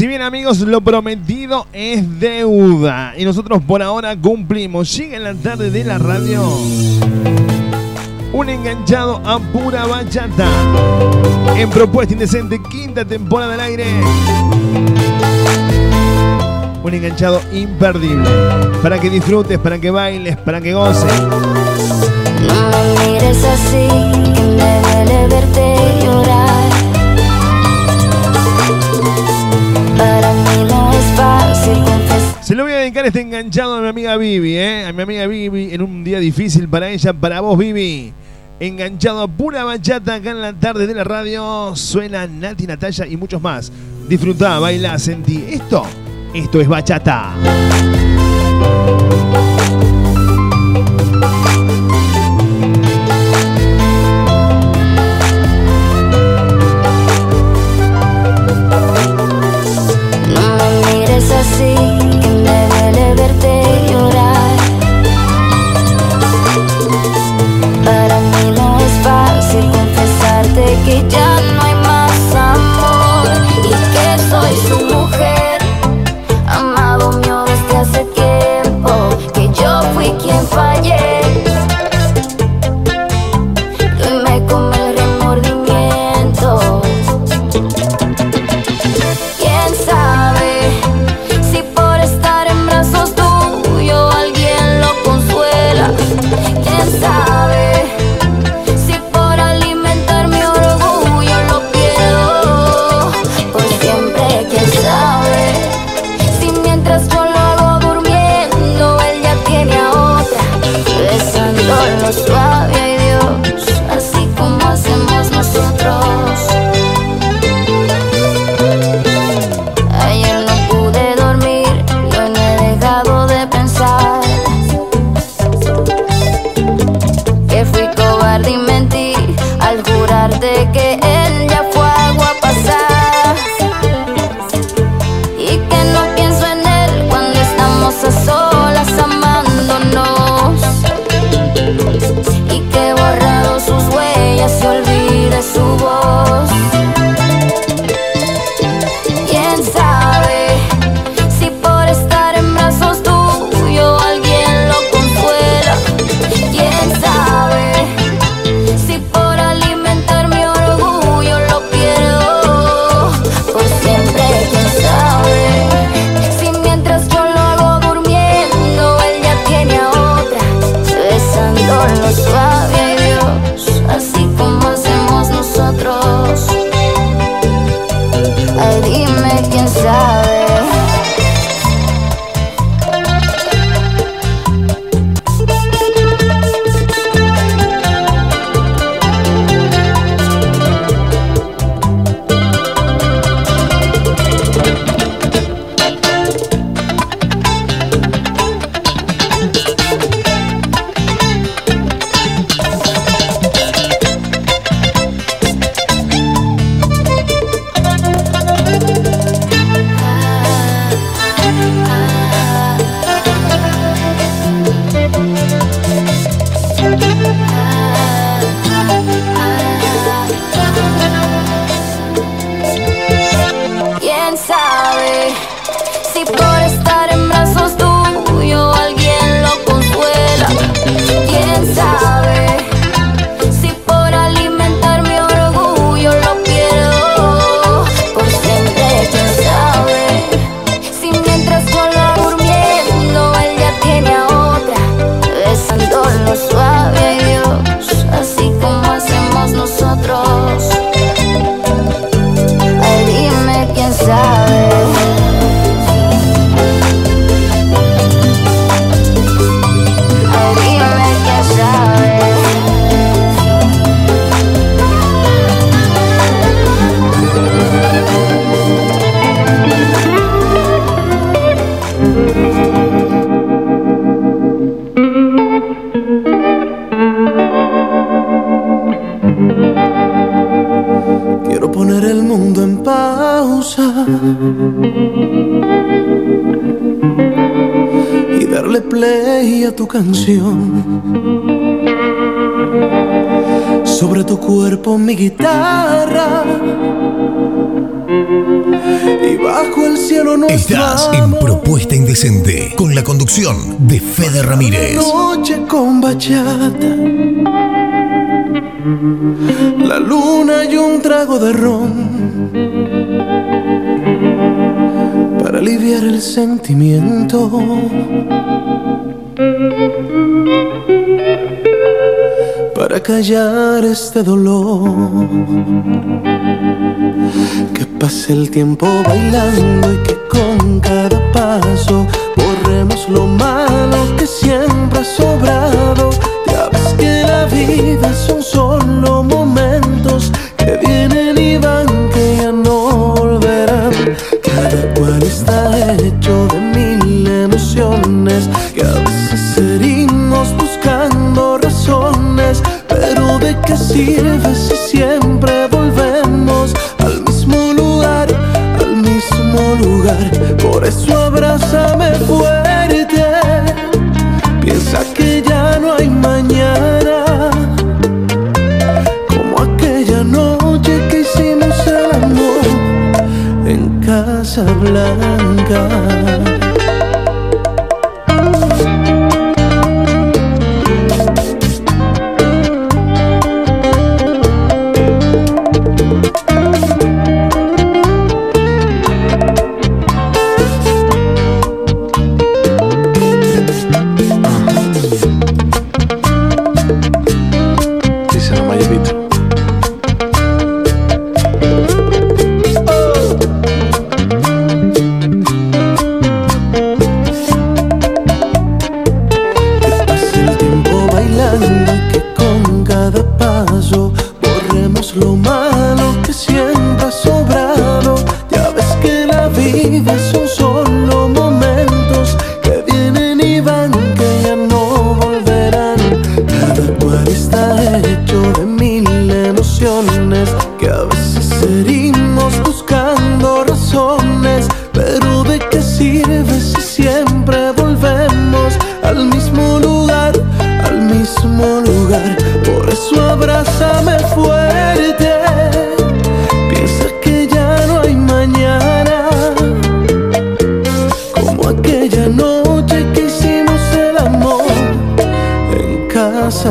Si bien amigos, lo prometido es deuda y nosotros por ahora cumplimos. Llega en la tarde de la radio. Un enganchado a pura bachata. En Propuesta Indecente, quinta temporada del aire. Un enganchado imperdible. Para que disfrutes, para que bailes, para que goces. No mires así, me duele verte llorar. Se lo voy a dedicar este enganchado a mi amiga Vivi, ¿eh? A mi amiga Vivi en un día difícil para ella, para vos, Vivi. Enganchado a pura bachata acá en la tarde de la radio. Suena Nati, Natalia y muchos más. Disfrutá, baila, sentí. Esto, esto es bachata. Sobre tu cuerpo mi guitarra. Y bajo el cielo no. Estás en Propuesta Indecente con la conducción de Fede Ramírez. La noche con bachata. La luna y un trago de ron. Para aliviar el sentimiento Para callar este dolor que pase el tiempo bailando y que con cada paso borremos lo malo que siempre ha sobrado. Ya ves que la vida son solo ¿de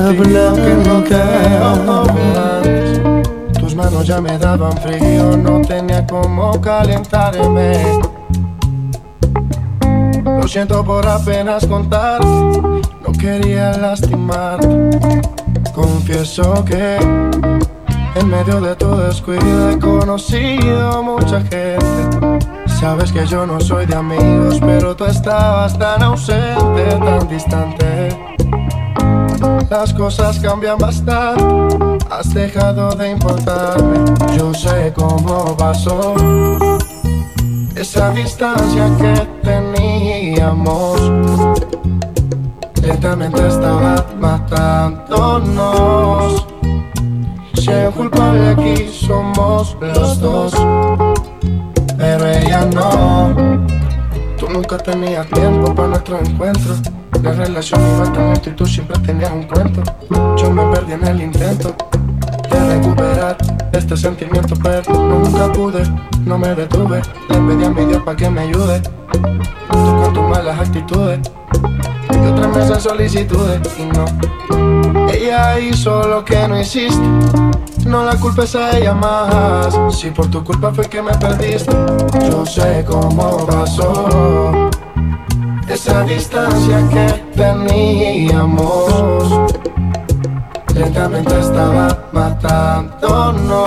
Casa Blanca. Tus manos ya me daban frío, no tenía cómo calentarme. Lo siento por apenas contar, no quería lastimar. Confieso que en medio de tu descuido he conocido mucha gente. Sabes que yo no soy de amigos, pero tú estabas tan ausente, tan distante. Las cosas cambian bastante, has dejado de importarme. Yo sé cómo pasó esa distancia que teníamos. Lentamente estaba matándonos. Si un culpable aquí, somos los dos. Pero ella no. Tú nunca tenías tiempo para nuestro encuentro. La relación iba tan lento y tú siempre tenías un cuento. Yo me perdí en el intento de recuperar este sentimiento, pero nunca pude, no me detuve. Le pedí a mi Dios para que me ayude. Tú con tus malas actitudes y otras mesas solicitudes y no. Ella hizo lo que no hiciste. No la culpes a ella más. Si por tu culpa fue que me perdiste, yo sé cómo pasó. Esa distancia que teníamos lentamente estaba matándonos.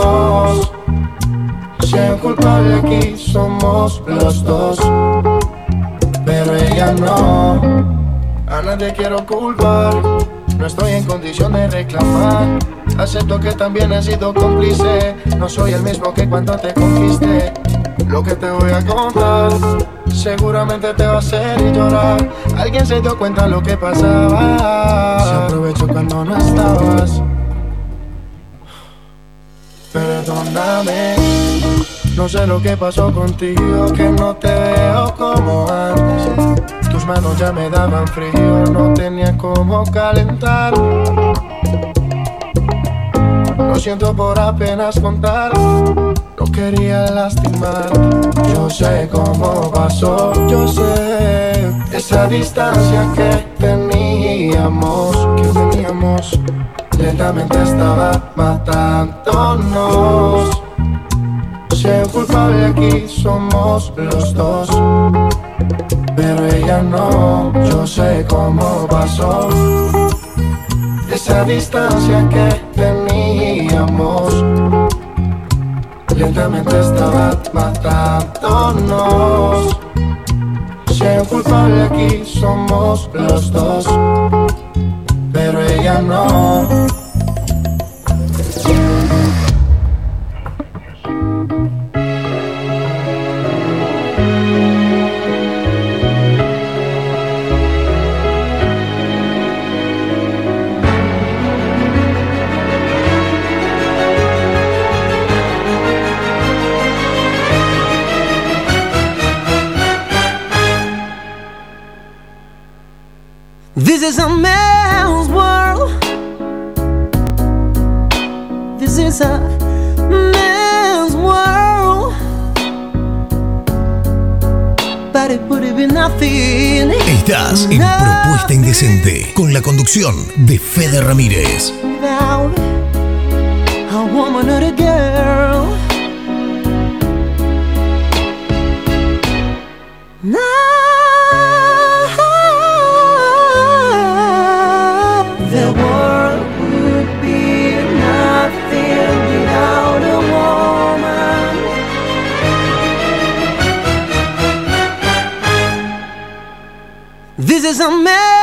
Si un culpable aquí, somos los dos. Pero ella no. A nadie quiero culpar. No estoy en condición de reclamar. Acepto que también he sido cómplice. No soy el mismo que cuando te conquisté. Lo que te voy a contar seguramente te va a hacer llorar. Alguien se dio cuenta lo que pasaba. Se aprovechó cuando no estabas. Perdóname, no sé lo que pasó contigo, que no te veo como antes. Tus manos ya me daban frío, no tenía cómo calentar. Siento por apenas contar, no quería lastimar. Yo sé cómo pasó, yo sé esa distancia que teníamos, que teníamos, lentamente estaba matándonos. Si el culpable aquí somos los dos, pero ella no, yo sé cómo pasó. Esa distancia que teníamos lentamente estaba matándonos. Si hay culpable aquí somos los dos, pero ella no. Is a man's world. This is a man's world. But it would have been nothing. Estás en Propuesta Indecente con la conducción de Fede Ramírez. Without a woman or a girl. This is a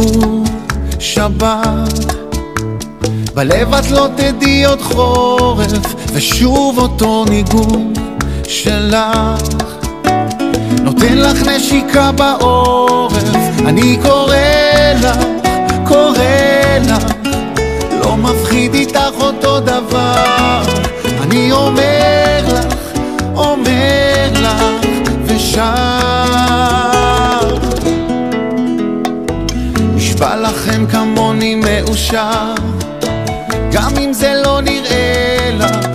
סיפור, שבת. בלב את לא תדעי עוד חורף, ושוב אותו ניגון שלך. נותן לך נשיקה בעורף, אני קורא לך, קורא לך. לא מפחיד איתך אותו דבר, אני אומר לך, אומר לך, ושר. לכם כמוני מאושר, גם אם זה לא נראה לך,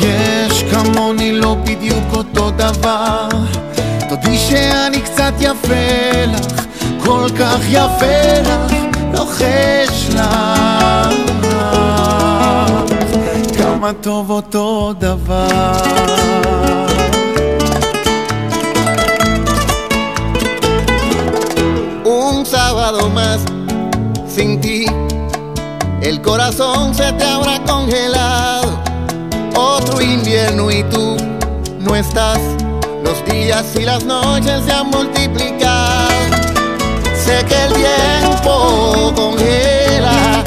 יש כמוני לא בדיוק אותו דבר. תודי שאני קצת יפה לך, כל כך יפה לך, לוחש לך, כמה טוב אותו דבר. Sábado más sin ti, el corazón se te habrá congelado. otro invierno y tú no estás. Los días y las noches se han multiplicado. Sé que el tiempo congela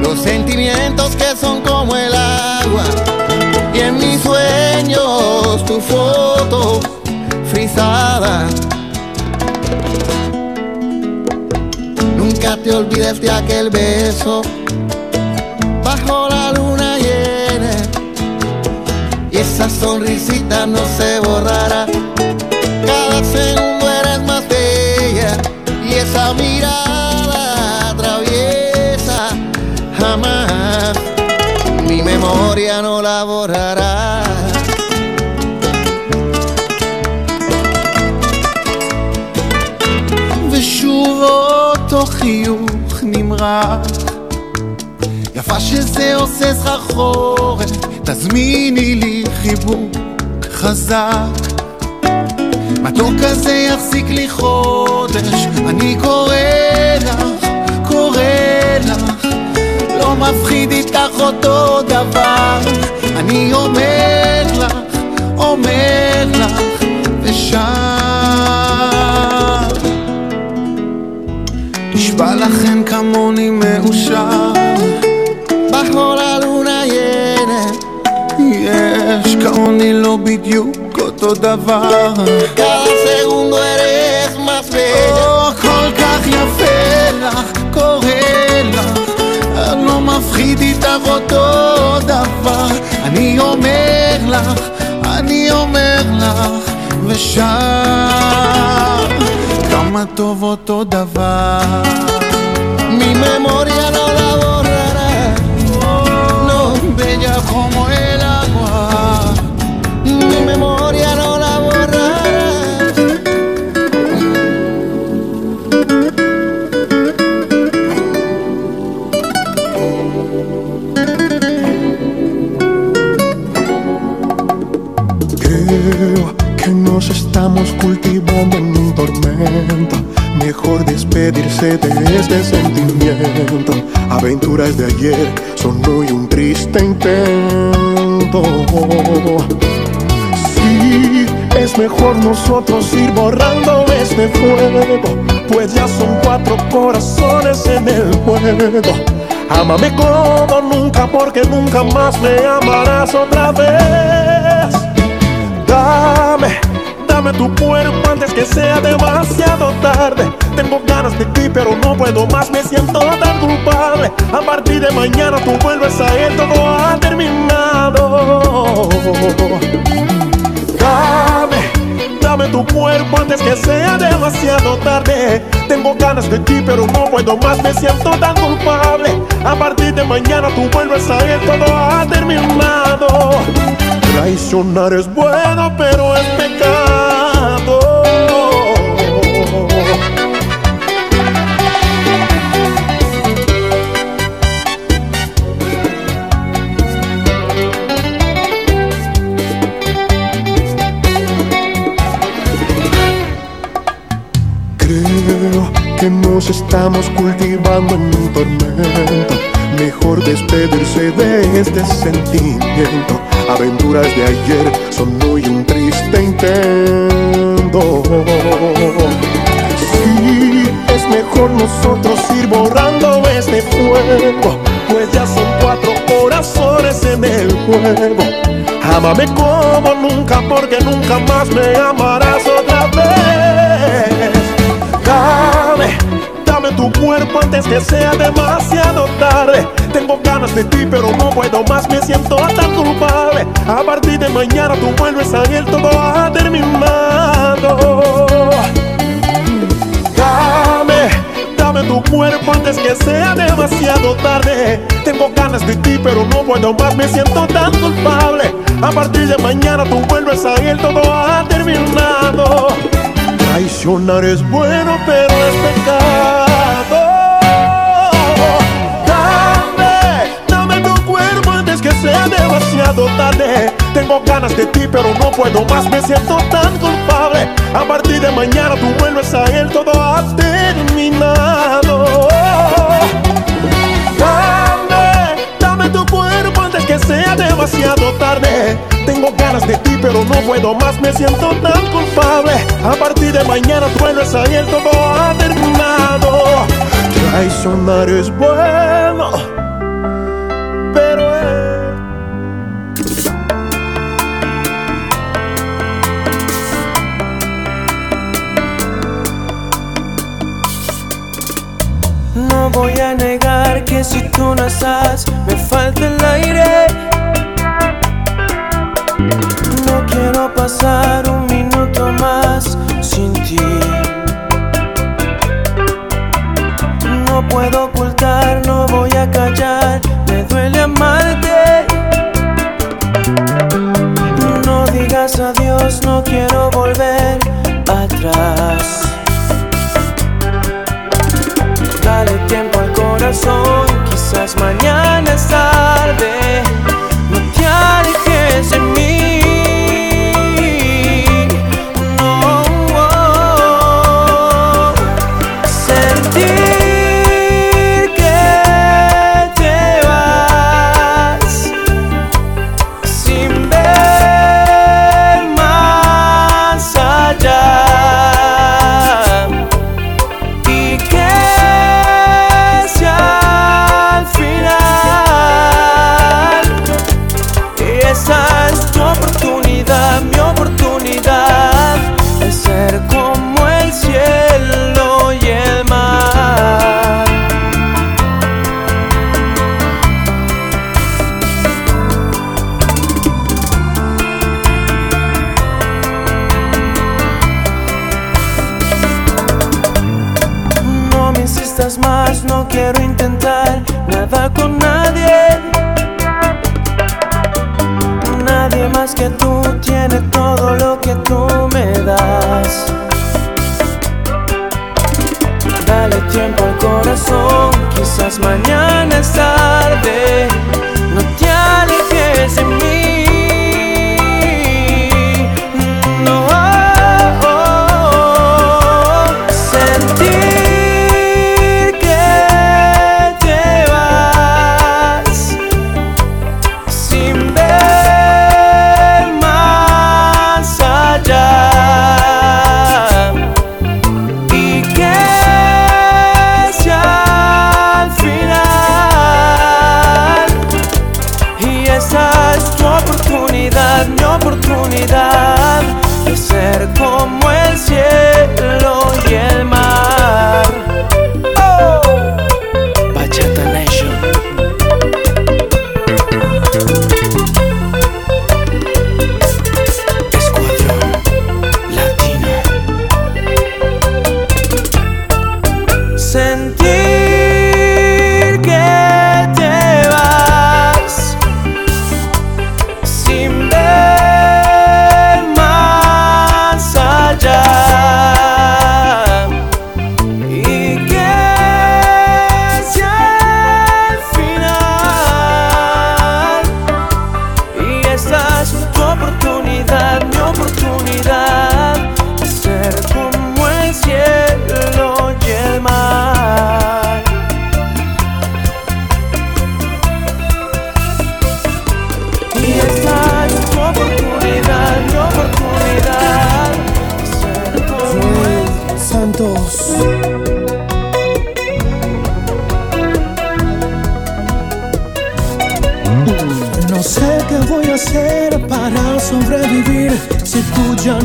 los sentimientos que son como el agua. Y en mis sueños tu foto frisada. Te olvides de aquel beso bajo la luna llena. Y esa sonrisita no se borrará. Cada segundo eres más bella. Y esa mirada traviesa jamás. Mi memoria no la borrará. חיוך נמרח. יפה שזה עושה סחרחורת תזמיני לי חיבוק חזק. מתוק כזה יחזיק לי חודש אני קורא לך, קורא לך. לא מפחיד איתך אותו דבר אני אומר לך, אומר לך ושר נשבע לכן כמוני מאושר la luna llena. יש כמוני לא בדיוק אותו דבר Cada segundo eres más bella. או כל כך יפה לך, קורא לך לא מפחיד איתך אותו דבר אני אומר לך, אני אומר לך ושר llama todo toda va. Mi memoria no la borrará. No, bella como es. Estamos cultivando en un tormento. Mejor despedirse de este sentimiento. Aventuras de ayer son hoy un triste intento. Sí, es mejor nosotros ir borrando este fuego. Pues ya son cuatro corazones en el juego. Ámame como nunca, porque nunca más me amarás otra vez. Dame, dame tu cuerpo antes que sea demasiado tarde. Tengo ganas de ti, pero no puedo más, me siento tan culpable. A partir de mañana tú vuelves a él, todo ha terminado. Dame, dame tu cuerpo antes que sea demasiado tarde. Tengo ganas de ti, pero no puedo más, me siento tan culpable. A partir de mañana tú vuelves a él, todo ha terminado. Traicionar es bueno, pero es pecado. Nos estamos cultivando en un tormento. Mejor despedirse de este sentimiento. Aventuras de ayer son hoy un triste intento. Sí, es mejor nosotros ir borrando este fuego. Pues ya son cuatro corazones en el juego. Ámame como nunca, porque nunca más me amarás otra vez. Tu cuerpo antes que sea demasiado tarde. Tengo ganas de ti, pero no puedo más, me siento tan culpable. A partir de mañana tú vuelves a él, todo ha terminado. Dame, dame tu cuerpo antes que sea demasiado tarde. Tengo ganas de ti, pero no puedo más, me siento tan culpable. A partir de mañana tú vuelves a él, todo ha terminado. Traicionar es bueno, pero es pecado. Sea demasiado tarde. Tengo ganas de ti, pero no puedo más, me siento tan culpable. A partir de mañana tú vuelves a él, todo ha terminado. Dame, dame tu cuerpo antes que sea demasiado tarde. no puedo más, me siento tan culpable. A partir de mañana trueno es ayer, todo ha terminado. Traicionar es bueno, me falta el aire. No quiero pasar un minuto más sin ti. No puedo ocultar, no voy a callar, me duele amarte. No digas adiós, no quiero volver Más, no quiero intentar nada con nadie. Nadie más que tú tiene todo lo que tú me das. Dale tiempo al corazón, quizás mañana es tarde. No te alejes de mí.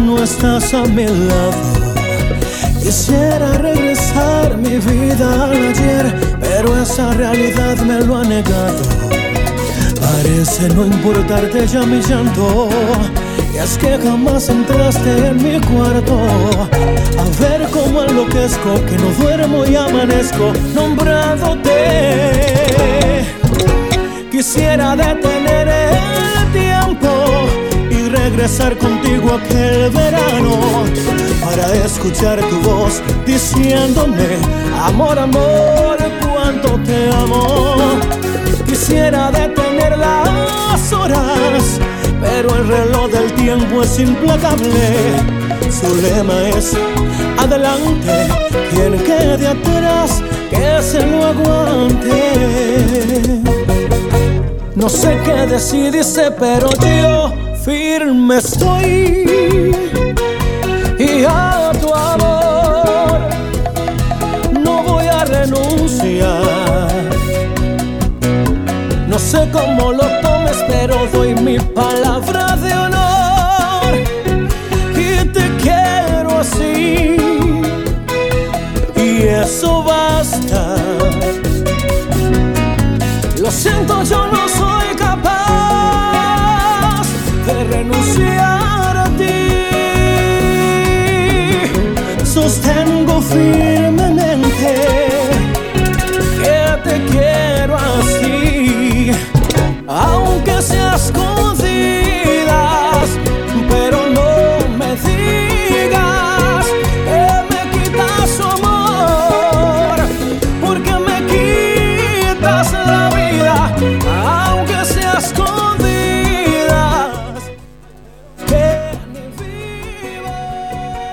No estás a mi lado. Quisiera regresar mi vida al ayer, pero esa realidad me lo ha negado. Parece no importarte ya mi llanto. Y es que jamás entraste en mi cuarto A ver cómo enloquezco Que no duermo y amanezco Nombrándote Quisiera detener regresar contigo aquel verano Para escuchar tu voz diciéndome Amor, amor, cuánto te amo Quisiera detener las horas pero el reloj del tiempo es implacable. Su lema es adelante, quien quede atrás, que se lo aguante. No sé qué decidiste, pero yo firme estoy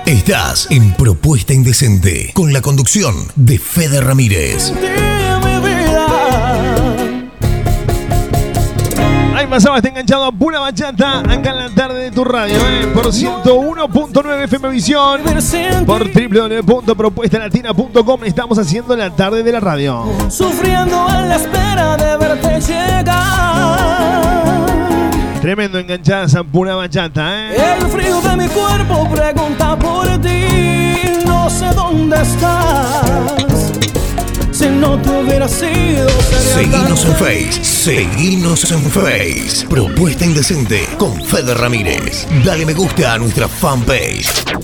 Estás en Propuesta Indecente con la conducción de Fede Ramírez. de mi vida. Ahí pasaba, está enganchado a pura bachata acá en la tarde de tu radio, ¿eh? por 101.9 FM Visión, por ti, www.propuestalatina.com. Estamos haciendo la tarde de la radio. sufriendo en la espera de verte llegar. Tremendo enganchadas a pura bachata, ¿eh? El frío de mi cuerpo pregunta por ti. No sé dónde estás. Si no te hubiera sido, Seguinos en Face, seguinos en Face. Propuesta Indecente con Fede Ramírez. Dale me gusta a nuestra fanpage.